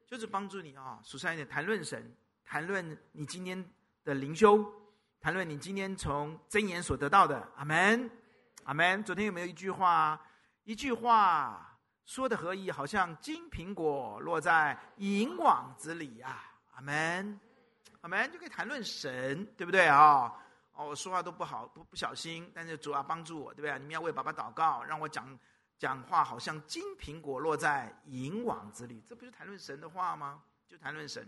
Speaker 2: 就是帮助你啊，数算一点，谈论神，谈论你今天的灵修，谈论你今天从箴言所得到的。阿门，阿门。昨天有没有一句话？一句话说的合意，好像金苹果落在银网子里呀。阿门，阿门，就可以谈论神，对不对啊？哦，我说话都不好，不不小心，但是主要帮助我，对不对？你们要为爸爸祷告，让我讲讲话，好像金苹果落在银网子里，这不是谈论神的话吗？就谈论神。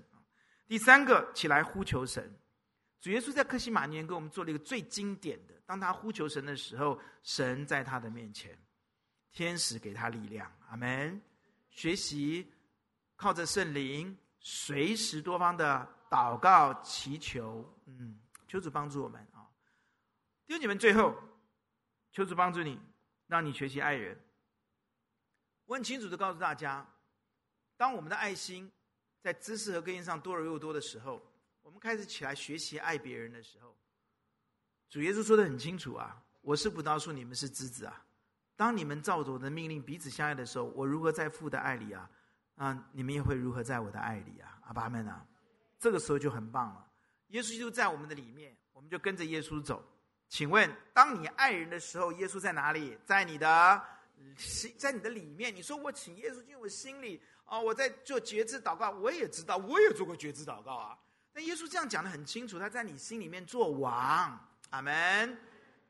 Speaker 2: 第三个，起来呼求神。主耶稣在克西马尼园给我们做了一个最经典的，当他呼求神的时候，神在他的面前，天使给他力量。阿门。学习靠着圣灵，随时多方的祷告祈求。嗯，求主帮助我们啊。弟兄姐妹，最后求主帮助你，让你学习爱人。我很清楚的告诉大家，当我们的爱心在知识和根基上多而又多的时候，我们开始起来学习爱别人的时候，主耶稣说的很清楚啊，我是葡萄树，你们是枝子啊。当你们照着我的命令彼此相爱的时候，我如何在父的爱里啊？啊，你们也会如何在我的爱里啊？阿爸们啊，这个时候就很棒了。耶稣就在我们的里面，我们就跟着耶稣走。请问，当你爱人的时候，耶稣在哪里？在你的心，在你的里面。你说我请耶稣进我心里啊、哦！我在做觉知祷告，我也知道，我也做过觉知祷告啊。但耶稣这样讲得很清楚，他在你心里面做王，阿门，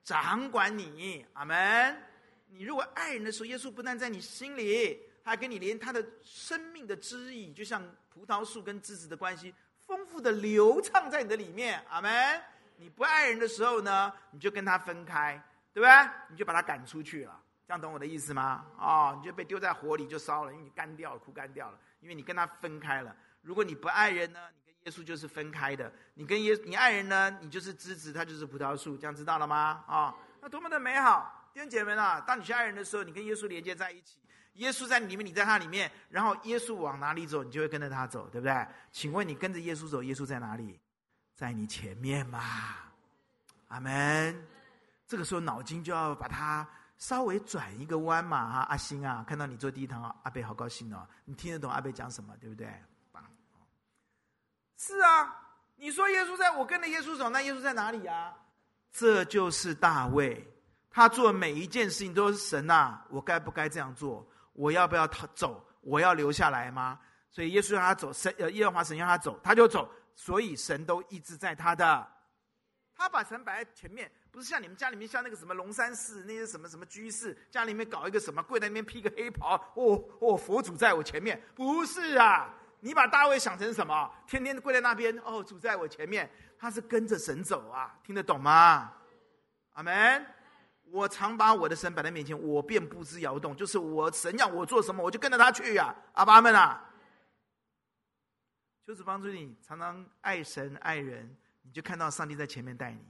Speaker 2: 掌管你，阿门。你如果爱人的时候，耶稣不但在你心里，他还跟你连他的生命的汁液，就像葡萄树跟枝子的关系，丰富的流畅在你的里面。阿门。你不爱人的时候呢，你就跟他分开，对不对？你就把他赶出去了，这样懂我的意思吗？哦，你就被丢在火里就烧了，因为你干掉了，枯干掉了，因为你跟他分开了。如果你不爱人呢，耶稣就是分开的。你跟耶，你爱人呢，你就是枝子，他就是葡萄树，这样知道了吗？啊、哦，那多么的美好！弟兄姐妹们啊，当你去爱人的时候，你跟耶稣连接在一起，耶稣在里面，你在他里面，然后耶稣往哪里走，你就会跟着他走，对不对？请问你跟着耶稣走，耶稣在哪里？在你前面嘛，阿门。这个时候脑筋就要把它稍微转一个弯嘛，哈，阿星啊，看到你坐第一堂，阿贝好高兴哦，你听得懂阿贝讲什么，对不对？棒，是啊，你说耶稣在我跟着耶稣走，那耶稣在哪里啊？这就是大卫，他做每一件事情都是神呐，我该不该这样做？我要不要他走？我要留下来吗？所以耶稣让他走，神呃耶和华神让他走，他就走。所以神都一直在他的，他把神摆在前面，不是像你们家里面像那个什么龙山寺那些什么什么居士家里面搞一个什么跪在那边披个黑袍，哦哦佛祖在我前面，不是啊，你把大卫想成什么？天天跪在那边，哦主在我前面，他是跟着神走啊，听得懂吗？阿门。我常把我的神摆在面前，我便不知摇动，就是我神要我做什么，我就跟着他去呀，阿爸们啊。就是帮助你常常爱神爱人，你就看到上帝在前面带你，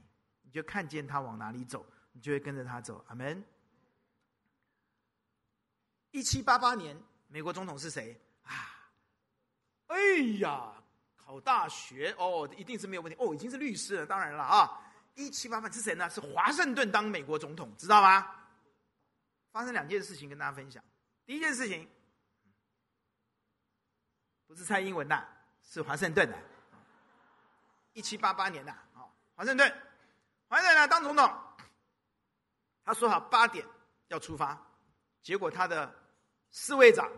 Speaker 2: 你就看见他往哪里走，你就会跟着他走。阿门。一七八八年，美国总统是谁？哎呀，考大学哦，一定是没有问题哦，已经是律师了。当然了啊，一七八八是谁呢？是华盛顿当美国总统，知道吗？发生两件事情跟大家分享。第一件事情，不是蔡英文的。是华盛顿的，一七八八年的啊，华盛顿，华盛顿呢当总统，他说好八点要出发，结果他的侍卫长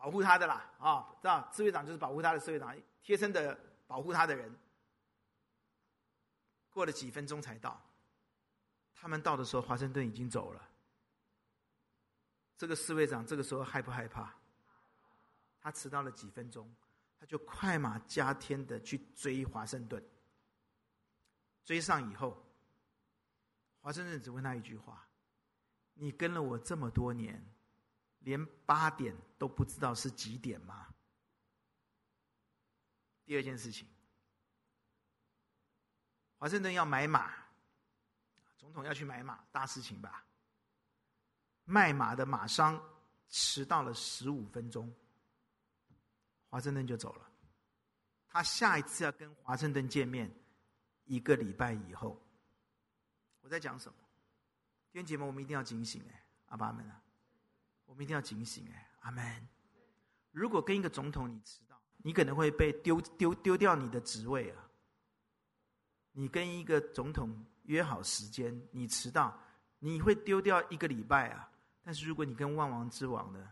Speaker 2: 保护他的啦啊，知道侍卫长就是保护他的侍卫长，贴身的保护他的人，过了几分钟才到，他们到的时候，华盛顿已经走了，这个侍卫长这个时候害不害怕？他迟到了几分钟。他就快马加鞭的去追华盛顿，追上以后，华盛顿只问他一句话：“你跟了我这么多年，连八点都不知道是几点吗？”第二件事情，华盛顿要买马，总统要去买马，大事情吧？卖马的马商迟到了十五分钟。华盛顿就走了，他下一次要跟华盛顿见面，一个礼拜以后。我在讲什么？今天节目，我们一定要警醒哎，阿爸们啊，我们一定要警醒哎，阿门。如果跟一个总统你迟到，你可能会被丢丢丢掉你的职位啊。你跟一个总统约好时间，你迟到，你会丢掉一个礼拜啊。但是如果你跟万王之王呢？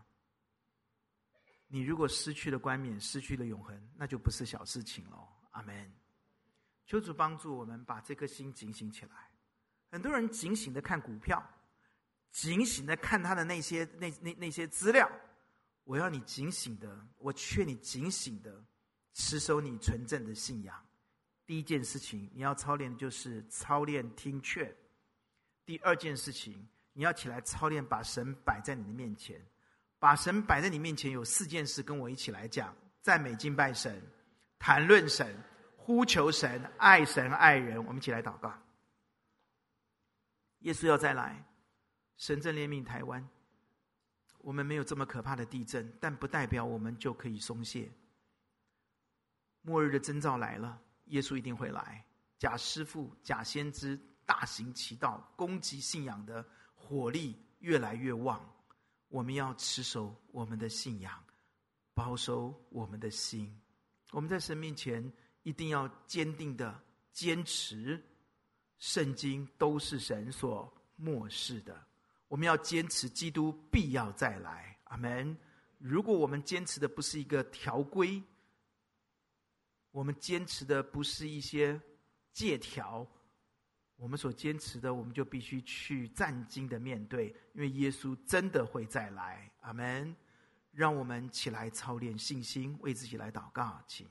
Speaker 2: 你如果失去了冠冕，失去了永恒，那就不是小事情了。阿门。求主帮助我们把这颗心警醒起来。很多人警醒的看股票，警醒的看他的那些那那那些资料。我要你警醒的，我劝你警醒的，持守你纯正的信仰。第一件事情，你要操练的就是操练听劝。第二件事情，你要起来操练，把神摆在你的面前。把神摆在你面前，有四件事，跟我一起来讲：赞美敬拜神，谈论神，呼求神，爱神爱人。我们一起来祷告。耶稣要再来，神正怜悯台湾。我们没有这么可怕的地震，但不代表我们就可以松懈。末日的征兆来了，耶稣一定会来。假师傅、假先知大行其道，攻击信仰的火力越来越旺。我们要持守我们的信仰，保守我们的心。我们在神面前一定要坚定的坚持，圣经都是神所默示的。我们要坚持基督必要再来，阿门。如果我们坚持的不是一个条规，我们坚持的不是一些借条。我们所坚持的，我们就必须去战兢的面对，因为耶稣真的会再来。阿门。
Speaker 3: 让我们起来操练信心，为自己来祷告，请。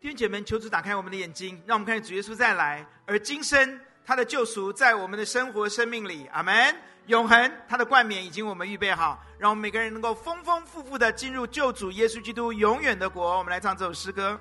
Speaker 3: 弟兄姐妹，求主打开我们的眼睛，让我们看见主耶稣再来。而今生他的救赎在我们的生活生命里，阿门。永恒他的冠冕已经我们预备好，让我们每个人能够丰丰富富的进入救主耶稣基督永远的国。我们来唱这首诗歌。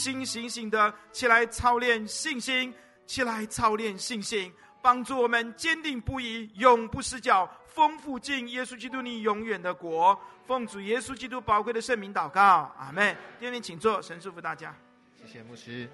Speaker 3: 心醒醒的起来操练信心，起来操练信心，帮助我们坚定不移，永不失脚，丰富进耶稣基督你永远的国。奉主耶稣基督宝贵的圣名祷告，阿门。弟兄，请坐，神祝福大家。
Speaker 4: 谢谢牧师。